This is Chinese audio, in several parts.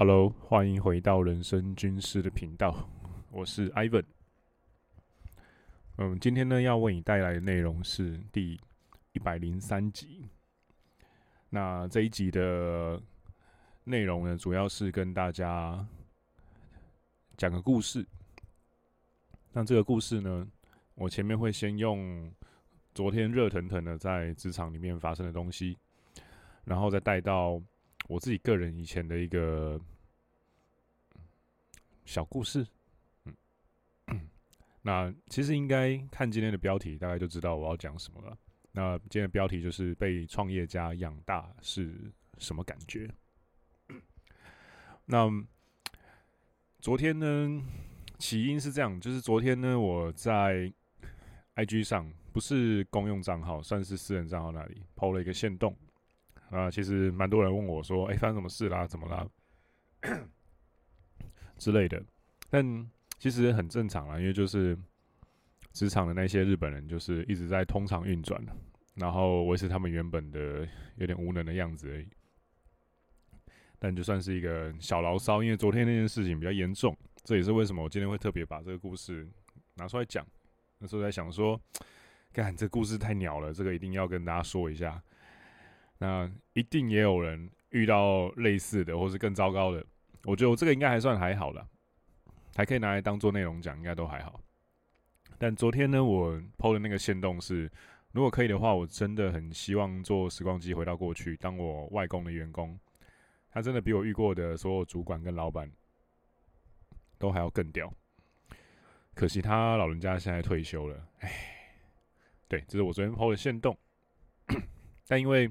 Hello，欢迎回到人生军师的频道，我是 Ivan。嗯，今天呢要为你带来的内容是第一百零三集。那这一集的内容呢，主要是跟大家讲个故事。那这个故事呢，我前面会先用昨天热腾腾的在职场里面发生的东西，然后再带到。我自己个人以前的一个小故事，那其实应该看今天的标题，大概就知道我要讲什么了。那今天的标题就是被创业家养大是什么感觉？那昨天呢，起因是这样，就是昨天呢，我在 IG 上，不是公用账号，算是私人账号那里，PO 了一个线动。啊，其实蛮多人问我说：“哎、发生什么事啦？怎么啦？”之类的。但其实很正常啦，因为就是职场的那些日本人，就是一直在通常运转，然后维持他们原本的有点无能的样子而已。但就算是一个小牢骚，因为昨天那件事情比较严重，这也是为什么我今天会特别把这个故事拿出来讲。那时候在想说，干，这故事太鸟了，这个一定要跟大家说一下。那一定也有人遇到类似的，或是更糟糕的。我觉得我这个应该还算还好啦，还可以拿来当做内容讲，应该都还好。但昨天呢，我抛的那个线动是，如果可以的话，我真的很希望坐时光机回到过去，当我外公的员工。他真的比我遇过的所有主管跟老板都还要更屌。可惜他老人家现在退休了，唉。对，这是我昨天抛的线动，但因为。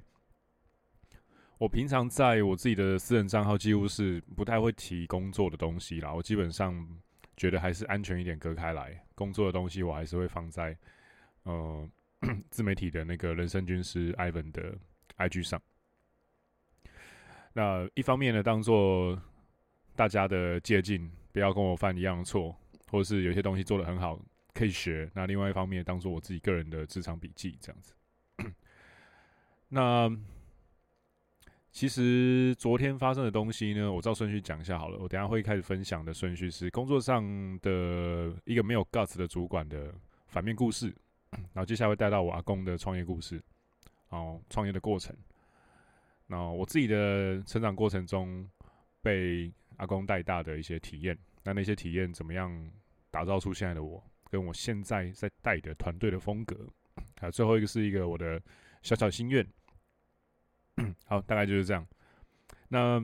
我平常在我自己的私人账号几乎是不太会提工作的东西啦。我基本上觉得还是安全一点，隔开来。工作的东西我还是会放在呃 自媒体的那个人生军师 Ivan 的 IG 上。那一方面呢，当做大家的借鉴，不要跟我犯一样的错，或是有些东西做得很好可以学。那另外一方面，当做我自己个人的职场笔记这样子。那。其实昨天发生的东西呢，我照顺序讲一下好了。我等下会开始分享的顺序是工作上的一个没有 guts 的主管的反面故事，然后接下来会带到我阿公的创业故事，哦创业的过程，然后我自己的成长过程中被阿公带大的一些体验，那那些体验怎么样打造出现在的我，跟我现在在带的团队的风格，还有最后一个是一个我的小小心愿。好，大概就是这样。那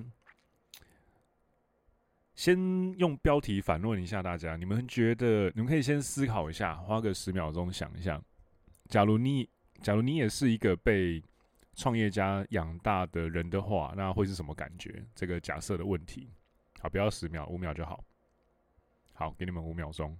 先用标题反问一下大家，你们觉得你们可以先思考一下，花个十秒钟想一下，假如你假如你也是一个被创业家养大的人的话，那会是什么感觉？这个假设的问题。好，不要十秒，五秒就好。好，给你们五秒钟。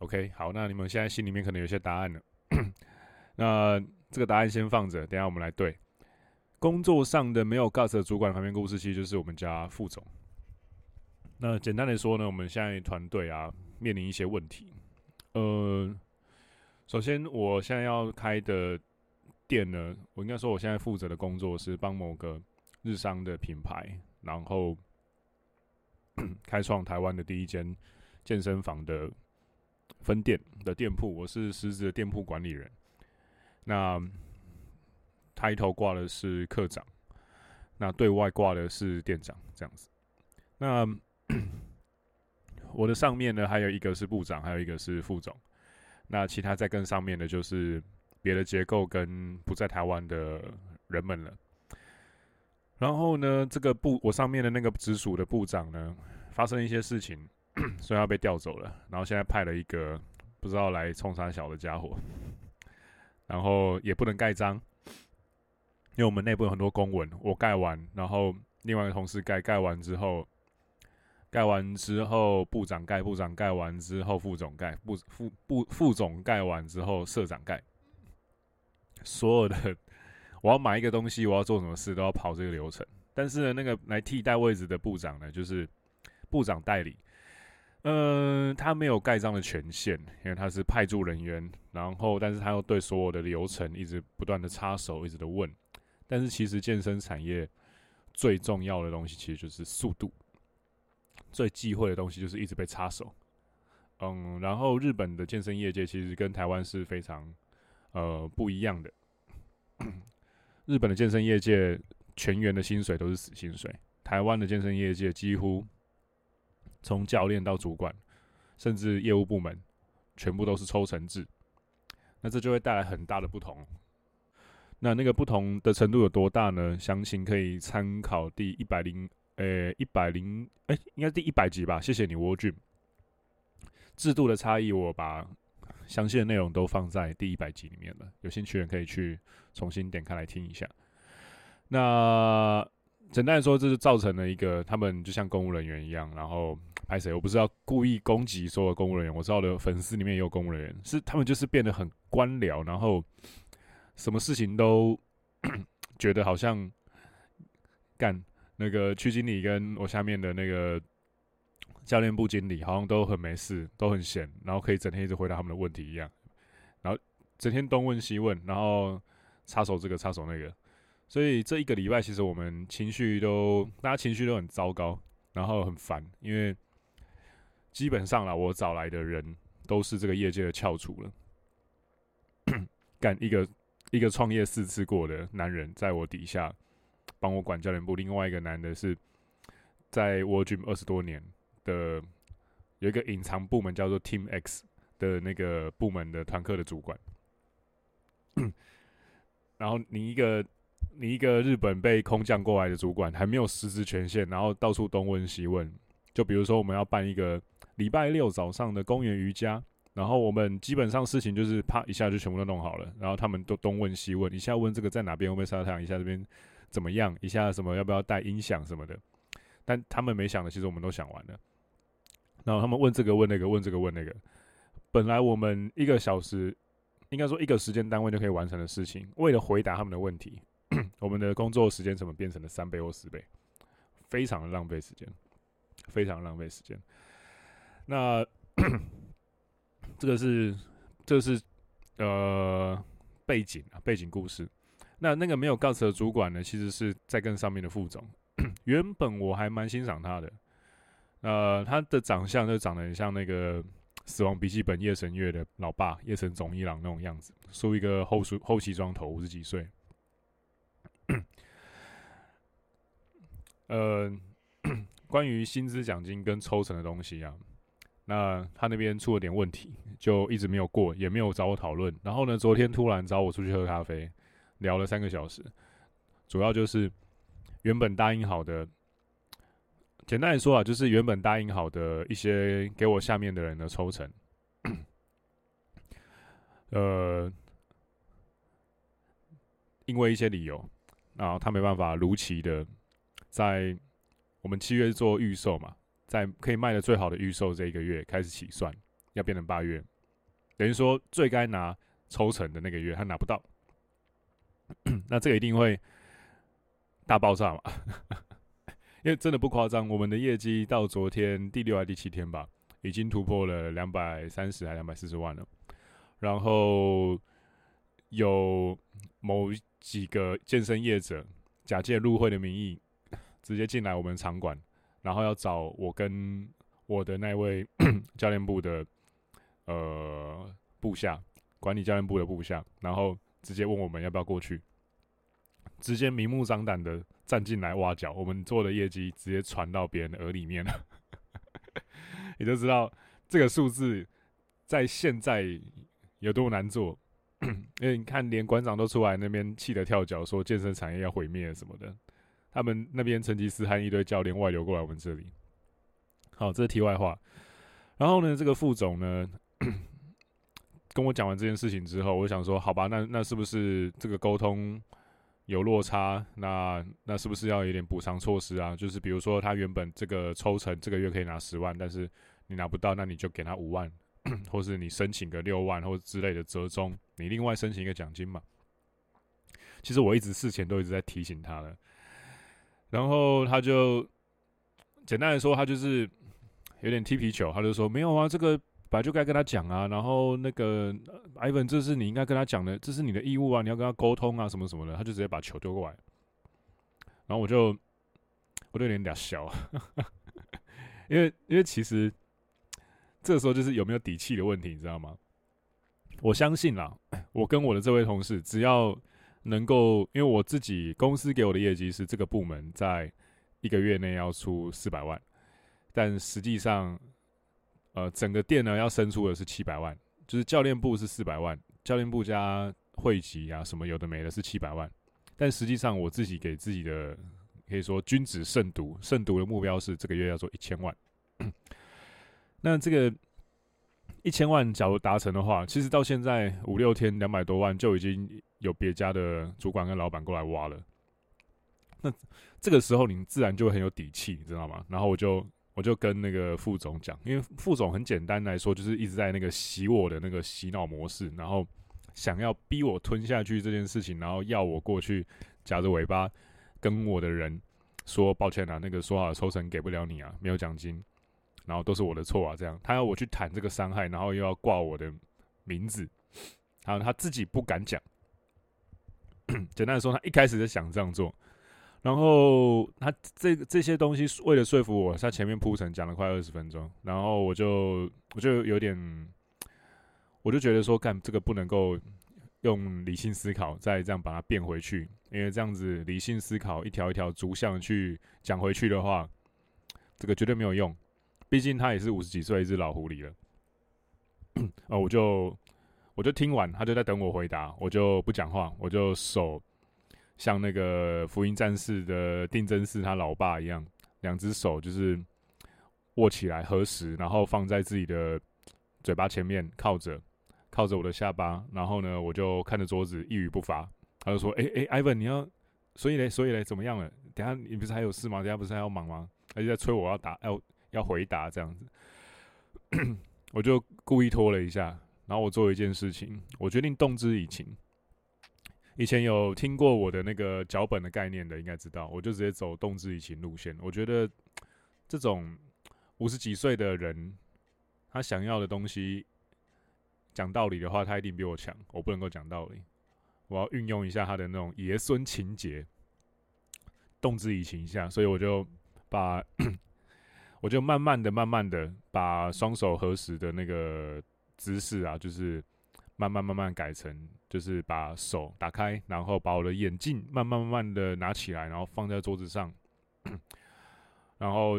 OK，好，那你们现在心里面可能有些答案了。那这个答案先放着，等下我们来对。工作上的没有 guts 的主管旁边故事，其实就是我们家副总。那简单的说呢，我们现在团队啊面临一些问题。呃，首先我现在要开的店呢，我应该说我现在负责的工作是帮某个日商的品牌，然后 开创台湾的第一间健身房的。分店的店铺，我是实质的店铺管理人。那抬头挂的是课长，那对外挂的是店长，这样子。那 我的上面呢，还有一个是部长，还有一个是副总。那其他在更上面的，就是别的结构跟不在台湾的人们了。然后呢，这个部我上面的那个直属的部长呢，发生一些事情。所以要被调走了，然后现在派了一个不知道来冲啥小的家伙，然后也不能盖章，因为我们内部有很多公文，我盖完，然后另外一个同事盖，盖完之后，盖完之后部长盖，部长盖完之后副总盖，部副部副总盖完之后社长盖，所有的我要买一个东西，我要做什么事都要跑这个流程，但是呢，那个来替代位置的部长呢，就是部长代理。嗯，他没有盖章的权限，因为他是派驻人员，然后但是他又对所有的流程一直不断的插手，一直的问。但是其实健身产业最重要的东西其实就是速度，最忌讳的东西就是一直被插手。嗯，然后日本的健身业界其实跟台湾是非常呃不一样的。日本的健身业界全员的薪水都是死薪水，台湾的健身业界几乎。从教练到主管，甚至业务部门，全部都是抽成制，那这就会带来很大的不同。那那个不同的程度有多大呢？详情可以参考第一百零，呃，一百零，哎，应该第一百集吧。谢谢你，War Gym。制度的差异，我把详细的内容都放在第一百集里面了，有兴趣的人可以去重新点开来听一下。那简单来说，这就造成了一个他们就像公务人员一样，然后。拍谁？我不是要故意攻击所有公务人员，我知道的粉丝里面也有公务人员，是他们就是变得很官僚，然后什么事情都 觉得好像干那个区经理跟我下面的那个教练部经理好像都很没事，都很闲，然后可以整天一直回答他们的问题一样，然后整天东问西问，然后插手这个插手那个，所以这一个礼拜其实我们情绪都大家情绪都很糟糕，然后很烦，因为。基本上啦，我找来的人都是这个业界的翘楚了。干一个一个创业四次过的男人，在我底下帮我管教练部；另外一个男的是在 w o r Gym 二十多年的，有一个隐藏部门叫做 Team X 的那个部门的团课的主管。然后你一个你一个日本被空降过来的主管，还没有实质权限，然后到处东问西问。就比如说，我们要办一个。礼拜六早上的公园瑜伽，然后我们基本上事情就是啪一下就全部都弄好了，然后他们都东问西问，一下问这个在哪边会不会晒太阳，一下这边怎么样，一下什么要不要带音响什么的，但他们没想的，其实我们都想完了。然后他们问这个问那个，问这个问那个，本来我们一个小时，应该说一个时间单位就可以完成的事情，为了回答他们的问题，我们的工作时间怎么变成了三倍或四倍，非常的浪费时间，非常浪费时间。那 这个是，这是呃背景啊，背景故事。那那个没有告辞的主管呢，其实是在跟上面的副总。原本我还蛮欣赏他的，呃，他的长相就长得很像那个《死亡笔记本》夜神月的老爸夜神总一郎那种样子，梳一个后梳后西装头，五十几岁。呃，关于薪资奖金跟抽成的东西啊。那他那边出了点问题，就一直没有过，也没有找我讨论。然后呢，昨天突然找我出去喝咖啡，聊了三个小时。主要就是原本答应好的，简单来说啊，就是原本答应好的一些给我下面的人的抽成，呃，因为一些理由，然后他没办法如期的在我们七月做预售嘛。在可以卖的最好的预售这一个月开始起算，要变成八月，等于说最该拿抽成的那个月他拿不到，那这个一定会大爆炸嘛？因为真的不夸张，我们的业绩到昨天第六还第七天吧，已经突破了两百三十还两百四十万了。然后有某几个健身业者假借入会的名义，直接进来我们场馆。然后要找我跟我的那位 教练部的呃部下，管理教练部的部下，然后直接问我们要不要过去，直接明目张胆的站进来挖角，我们做的业绩直接传到别人耳里面了，你就知道这个数字在现在有多难做，因为你看连馆长都出来那边气得跳脚，说健身产业要毁灭什么的。他们那边成吉思汗一堆教练外流过来我们这里，好，这是题外话。然后呢，这个副总呢，跟我讲完这件事情之后，我想说，好吧，那那是不是这个沟通有落差？那那是不是要有点补偿措施啊？就是比如说，他原本这个抽成这个月可以拿十万，但是你拿不到，那你就给他五万，或是你申请个六万或之类的折中，你另外申请一个奖金嘛。其实我一直事前都一直在提醒他的。然后他就简单来说，他就是有点踢皮球，他就说没有啊，这个本来就该跟他讲啊。然后那个 Ivan，这是你应该跟他讲的，这是你的义务啊，你要跟他沟通啊，什么什么的。他就直接把球丢过来，然后我就我就有点俩笑，因为因为其实这个时候就是有没有底气的问题，你知道吗？我相信啦，我跟我的这位同事，只要能够，因为我自己公司给我的业绩是这个部门在一个月内要出四百万，但实际上，呃，整个店呢要生出的是七百万，就是教练部是四百万，教练部加会籍啊什么有的没的是七百万，但实际上我自己给自己的可以说君子慎独，慎独的目标是这个月要做一千万，那这个。一千万，假如达成的话，其实到现在五六天两百多万就已经有别家的主管跟老板过来挖了。那这个时候你自然就会很有底气，你知道吗？然后我就我就跟那个副总讲，因为副总很简单来说，就是一直在那个洗我的那个洗脑模式，然后想要逼我吞下去这件事情，然后要我过去夹着尾巴跟我的人说抱歉啊，那个说好的抽成给不了你啊，没有奖金。然后都是我的错啊，这样他要我去谈这个伤害，然后又要挂我的名字，然后他自己不敢讲。简单的说，他一开始就想这样做，然后他这这些东西为了说服我，他前面铺陈讲了快二十分钟，然后我就我就有点，我就觉得说，干这个不能够用理性思考再这样把它变回去，因为这样子理性思考一条一条逐项去讲回去的话，这个绝对没有用。毕竟他也是五十几岁一只老狐狸了，啊，我就我就听完，他就在等我回答，我就不讲话，我就手像那个福音战士的定真寺他老爸一样，两只手就是握起来合十，然后放在自己的嘴巴前面靠着靠着我的下巴，然后呢，我就看着桌子一语不发，他就说：“哎、欸、哎，Ivan，你要所以嘞，所以嘞，怎么样了？等下你不是还有事吗？等下不是还要忙吗？他就在催我要答要。”要回答这样子，我就故意拖了一下，然后我做一件事情，我决定动之以情。以前有听过我的那个脚本的概念的，应该知道，我就直接走动之以情路线。我觉得这种五十几岁的人，他想要的东西，讲道理的话，他一定比我强。我不能够讲道理，我要运用一下他的那种爷孙情结，动之以情一下，所以我就把。我就慢慢的、慢慢的把双手合十的那个姿势啊，就是慢慢、慢慢改成，就是把手打开，然后把我的眼镜慢慢、慢慢的拿起来，然后放在桌子上，然后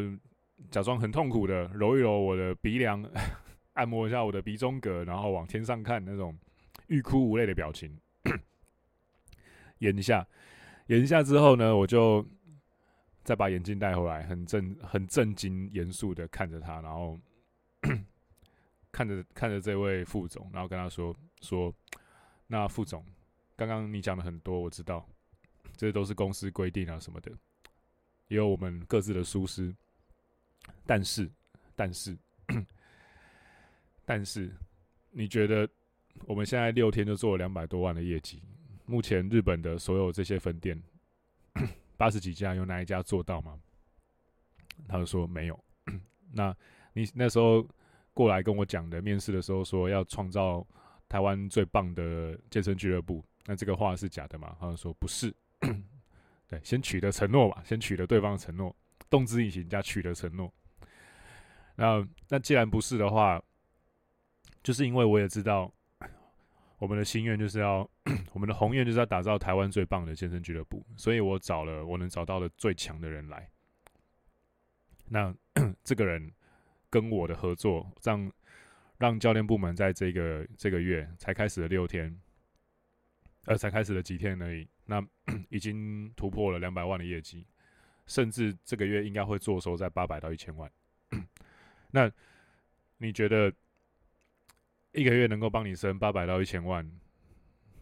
假装很痛苦的揉一揉我的鼻梁，按摩一下我的鼻中隔，然后往天上看那种欲哭无泪的表情，演一下，演一下之后呢，我就。再把眼镜带回来，很正、很正经、严肃的看着他，然后看着看着这位副总，然后跟他说：“说，那副总，刚刚你讲的很多，我知道，这都是公司规定啊什么的，也有我们各自的疏失。但是，但是，但是，你觉得我们现在六天就做了两百多万的业绩？目前日本的所有这些分店。”八十几家有哪一家做到吗？他就说没有。那你那时候过来跟我讲的，面试的时候说要创造台湾最棒的健身俱乐部，那这个话是假的吗？他说不是。对，先取得承诺吧，先取得对方的承诺，动之以情加取得承诺。那那既然不是的话，就是因为我也知道。我们的心愿就是要，我们的宏愿就是要打造台湾最棒的健身俱乐部，所以我找了我能找到的最强的人来。那 这个人跟我的合作，让让教练部门在这个这个月才开始了六天，呃，才开始了几天而已，那 已经突破了两百万的业绩，甚至这个月应该会做收在八百到一千万。那你觉得？一个月能够帮你升八百到一千万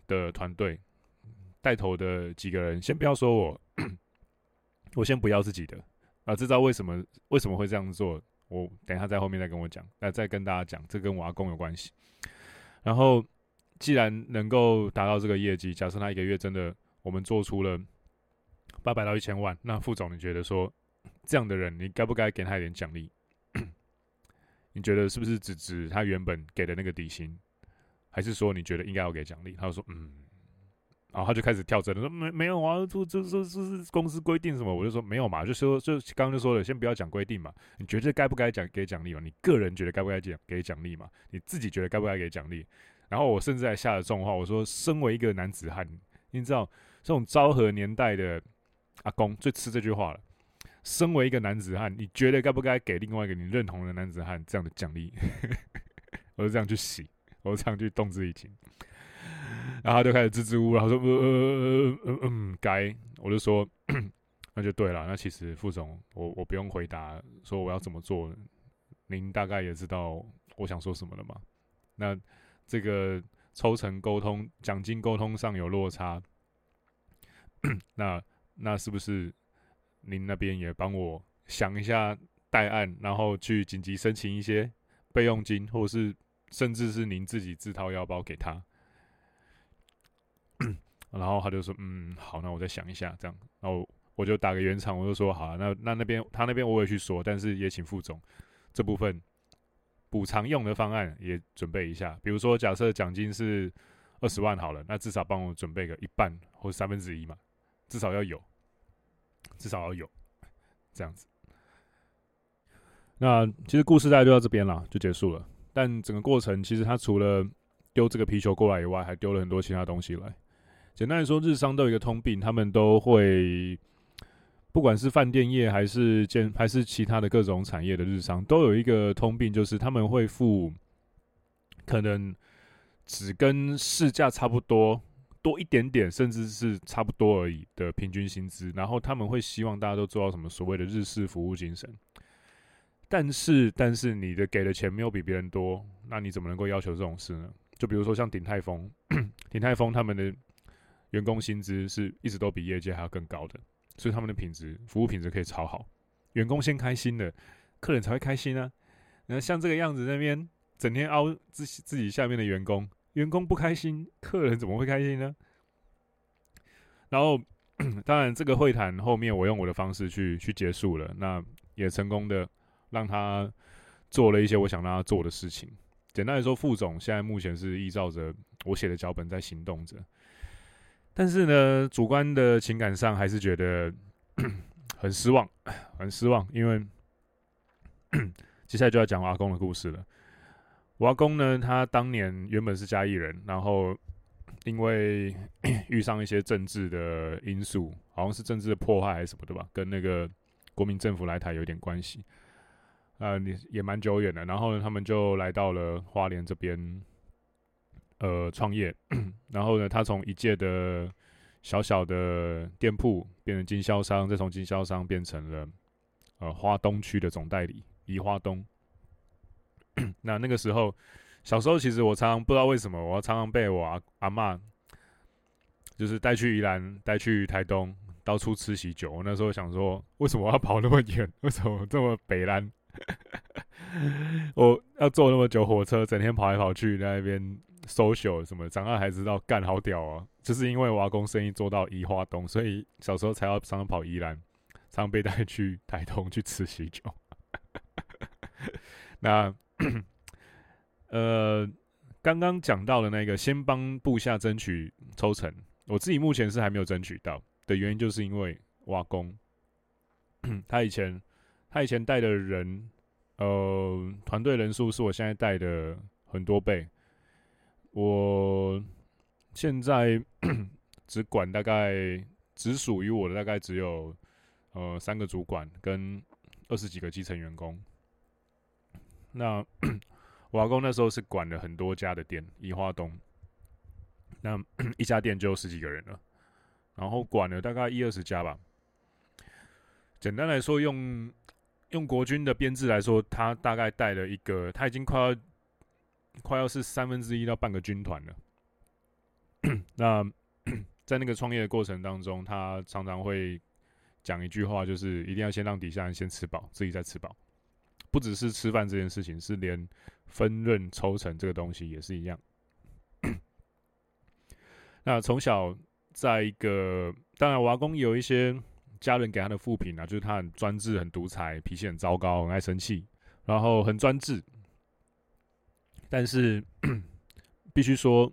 的团队，带头的几个人，先不要说我，我先不要自己的啊，知道为什么为什么会这样做？我等一下在后面再跟我讲，那再跟大家讲，这跟我阿公有关系。然后，既然能够达到这个业绩，假设他一个月真的我们做出了八百到一千万，那副总你觉得说这样的人，你该不该给他一点奖励？你觉得是不是只值他原本给的那个底薪，还是说你觉得应该要给奖励？他就说嗯，然后他就开始跳针了，说没没有啊，这这这这是公司规定什么？我就说没有嘛，就说就刚刚就说了，先不要讲规定嘛，你觉得该不该奖给奖励嘛？你个人觉得该不该奖给奖励嘛？你自己觉得该不该给奖励？然后我甚至还下了重话，我说身为一个男子汉，你知道这种昭和年代的阿公最吃这句话了。身为一个男子汉，你觉得该不该给另外一个你认同的男子汉这样的奖励？我就这样去洗，我就这样去动之以情，然后他就开始支支吾吾，然后说呃呃呃呃嗯该，我就说 那就对了。那其实副总，我我不用回答说我要怎么做，您大概也知道我想说什么了嘛？那这个抽成沟通、奖金沟通上有落差，那那是不是？您那边也帮我想一下代案，然后去紧急申请一些备用金，或者是甚至是您自己自掏腰包给他。然后他就说：“嗯，好，那我再想一下，这样。”然后我就打个圆场，我就说：“好，那那那边他那边我也去说，但是也请副总这部分补偿用的方案也准备一下。比如说，假设奖金是二十万好了，那至少帮我准备个一半或三分之一嘛，至少要有。”至少要有这样子。那其实故事大概就到这边了，就结束了。但整个过程其实他除了丢这个皮球过来以外，还丢了很多其他东西来。简单来说，日商都有一个通病，他们都会，不管是饭店业还是建还是其他的各种产业的日商，都有一个通病，就是他们会付可能只跟市价差不多。多一点点，甚至是差不多而已的平均薪资，然后他们会希望大家都做到什么所谓的日式服务精神。但是，但是你的给的钱没有比别人多，那你怎么能够要求这种事呢？就比如说像鼎泰丰，鼎泰丰他们的员工薪资是一直都比业界还要更高的，所以他们的品质服务品质可以超好，员工先开心了，客人才会开心啊。那像这个样子，那边整天凹自自己下面的员工。员工不开心，客人怎么会开心呢？然后，当然，这个会谈后面我用我的方式去去结束了，那也成功的让他做了一些我想让他做的事情。简单来说，副总现在目前是依照着我写的脚本在行动着，但是呢，主观的情感上还是觉得 很失望，很失望，因为 接下来就要讲我阿公的故事了。我阿公呢，他当年原本是嘉义人，然后因为 遇上一些政治的因素，好像是政治的迫害还是什么的吧，跟那个国民政府来台有点关系，呃，也也蛮久远的。然后呢，他们就来到了花莲这边，呃，创业。然后呢，他从一届的小小的店铺变成经销商，再从经销商变成了呃花东区的总代理，宜花东。那那个时候，小时候其实我常常不知道为什么，我常常被我阿阿嬷就是带去宜兰，带去台东，到处吃喜酒。我那时候想说，为什么要跑那么远？为什么这么北烂？我要坐那么久火车，整天跑来跑去，在那边 social 什么？长大还知道，干好屌啊！就是因为我阿公生意做到宜花东，所以小时候才要常常跑宜兰，常被带去台东去吃喜酒。那。呃，刚刚讲到的那个，先帮部下争取抽成，我自己目前是还没有争取到的原因，就是因为瓦工，他以前他以前带的人，呃，团队人数是我现在带的很多倍，我现在 只管大概只属于我的大概只有呃三个主管跟二十几个基层员工。那 我阿公那时候是管了很多家的店，宜花东，那 一家店就有十几个人了，然后管了大概一二十家吧。简单来说，用用国军的编制来说，他大概带了一个，他已经快要快要是三分之一到半个军团了。那 在那个创业的过程当中，他常常会讲一句话，就是一定要先让底下人先吃饱，自己再吃饱。不只是吃饭这件事情，是连分润抽成这个东西也是一样。那从小在一个，当然我阿公有一些家人给他的负评啊，就是他很专制、很独裁、脾气很糟糕、很爱生气，然后很专制，但是 必须说，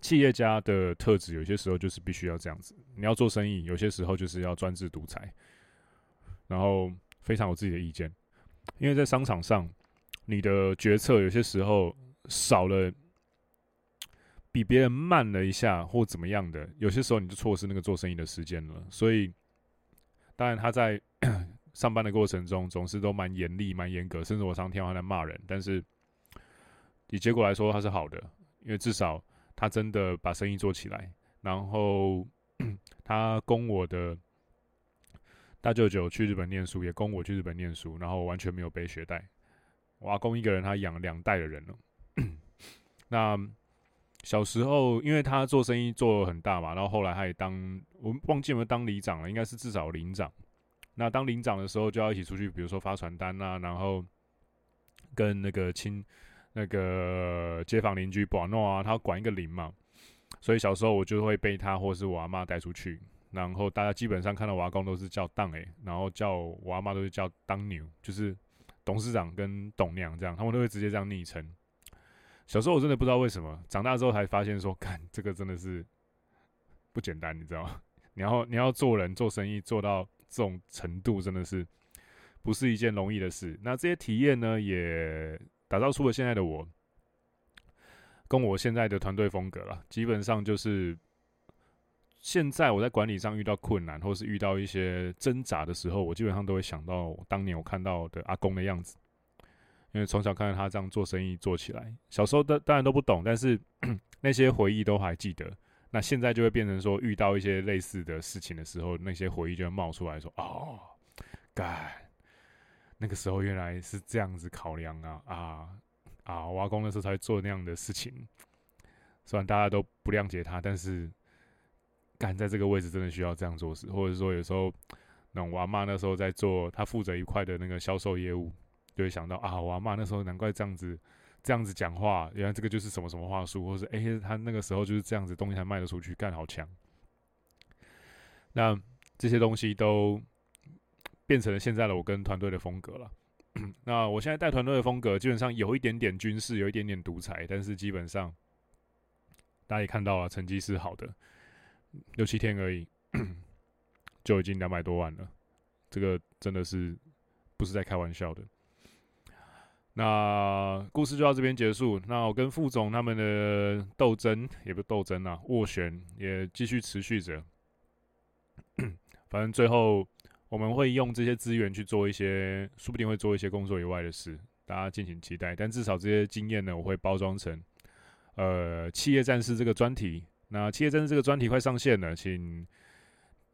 企业家的特质有些时候就是必须要这样子。你要做生意，有些时候就是要专制独裁，然后非常有自己的意见。因为在商场上，你的决策有些时候少了，比别人慢了一下或怎么样的，有些时候你就错失那个做生意的时间了。所以，当然他在 上班的过程中总是都蛮严厉、蛮严格，甚至我常听到他在骂人。但是以结果来说，他是好的，因为至少他真的把生意做起来，然后 他供我的。大舅舅去日本念书，也供我去日本念书，然后完全没有背学贷。我阿公一个人，他养两代的人了。那小时候，因为他做生意做很大嘛，然后后来他也当，我忘记有没有当里长了，应该是至少领长。那当领长的时候，就要一起出去，比如说发传单啊，然后跟那个亲那个街坊邻居玩闹啊，他要管一个邻嘛，所以小时候我就会被他或是我阿妈带出去。然后大家基本上看到我阿公都是叫当诶，然后叫我阿妈都是叫当牛，就是董事长跟董娘这样，他们都会直接这样昵称。小时候我真的不知道为什么，长大之后才发现说，看这个真的是不简单，你知道吗？你要你要做人做生意做到这种程度，真的是不是一件容易的事。那这些体验呢，也打造出了现在的我，跟我现在的团队风格了，基本上就是。现在我在管理上遇到困难，或是遇到一些挣扎的时候，我基本上都会想到当年我看到的阿公的样子，因为从小看到他这样做生意做起来，小时候的当然都不懂，但是 那些回忆都还记得。那现在就会变成说，遇到一些类似的事情的时候，那些回忆就会冒出来说：“哦，该，那个时候原来是这样子考量啊啊啊！我阿公那时候才做那样的事情，虽然大家都不谅解他，但是。”干在这个位置真的需要这样做事，或者说有时候，那我阿妈那时候在做，她负责一块的那个销售业务，就会想到啊，我阿妈那时候难怪这样子，这样子讲话，原来这个就是什么什么话术，或是哎、欸，他那个时候就是这样子，东西才卖得出去，干好强。那这些东西都变成了现在的我跟团队的风格了。那我现在带团队的风格，基本上有一点点军事，有一点点独裁，但是基本上大家也看到了，成绩是好的。六七天而已，就已经两百多万了，这个真的是不是在开玩笑的。那故事就到这边结束。那我跟副总他们的斗争，也不斗争啊，斡旋也继续持续着。反正最后我们会用这些资源去做一些，说不定会做一些工作以外的事，大家敬请期待。但至少这些经验呢，我会包装成呃企业战士这个专题。那企业战士这个专题快上线了，请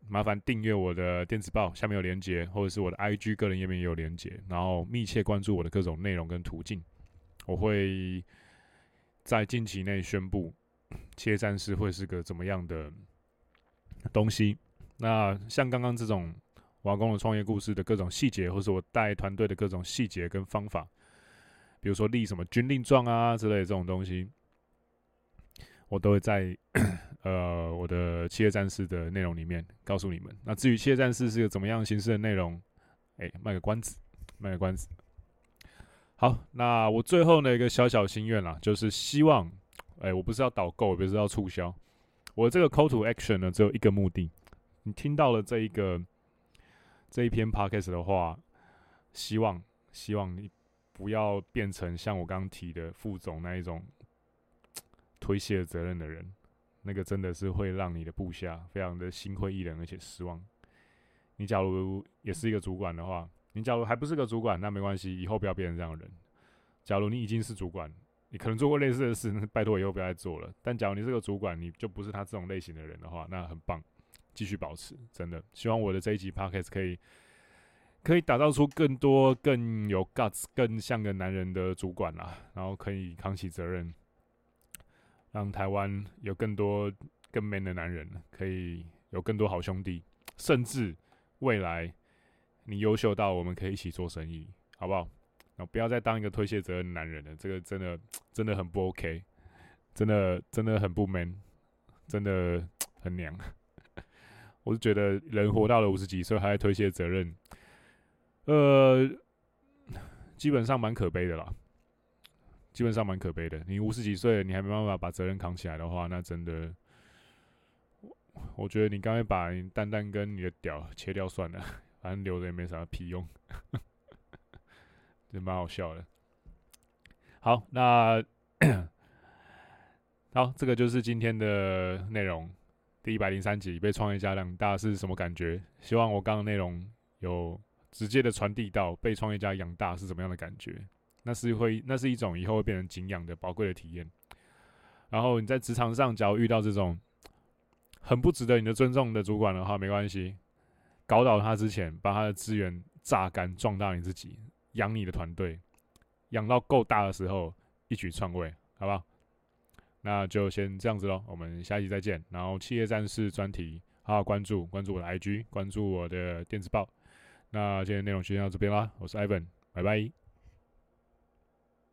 麻烦订阅我的电子报，下面有连接，或者是我的 IG 个人页面也有连接，然后密切关注我的各种内容跟途径。我会在近期内宣布企业战士会是个怎么样的东西。那像刚刚这种瓦工的创业故事的各种细节，或是我带团队的各种细节跟方法，比如说立什么军令状啊之类的这种东西。我都会在 呃我的企业战士的内容里面告诉你们。那至于企业战士是个怎么样形式的内容，哎，卖个关子，卖个关子。好，那我最后的一个小小心愿啦，就是希望，哎，我不是要导购，我不是要促销，我这个 call to action 呢只有一个目的。你听到了这一个这一篇 podcast 的话，希望希望你不要变成像我刚刚提的副总那一种。推卸责任的人，那个真的是会让你的部下非常的心灰意冷，而且失望。你假如也是一个主管的话，你假如还不是个主管，那没关系，以后不要变成这样的人。假如你已经是主管，你可能做过类似的事，那拜托以后不要再做了。但假如你是个主管，你就不是他这种类型的人的话，那很棒，继续保持。真的，希望我的这一集 podcast 可以可以打造出更多更有 guts、更像个男人的主管啦，然后可以扛起责任。让台湾有更多更 man 的男人，可以有更多好兄弟，甚至未来你优秀到我们可以一起做生意，好不好？然后不要再当一个推卸责任的男人了，这个真的真的很不 OK，真的真的很不 man，真的很娘。我是觉得人活到了五十几岁还在推卸责任，呃，基本上蛮可悲的啦。基本上蛮可悲的。你五十几岁，你还没办法把责任扛起来的话，那真的，我觉得你干脆把你蛋蛋跟你的屌切掉算了，反正留着也没啥屁用，也蛮好笑的。好，那 好，这个就是今天的内容。第一百零三集被创业家养大是什么感觉？希望我刚刚内容有直接的传递到被创业家养大是什么样的感觉。那是会，那是一种以后会变成景仰的宝贵的体验。然后你在职场上，假如遇到这种很不值得你的尊重的主管的话，没关系，搞倒他之前，把他的资源榨干，壮大你自己，养你的团队，养到够大的时候，一举创位，好不好？那就先这样子喽，我们下期再见。然后企业战士专题，好好关注，关注我的 IG，关注我的电子报。那今天内容就先到这边啦，我是 Ivan，拜拜。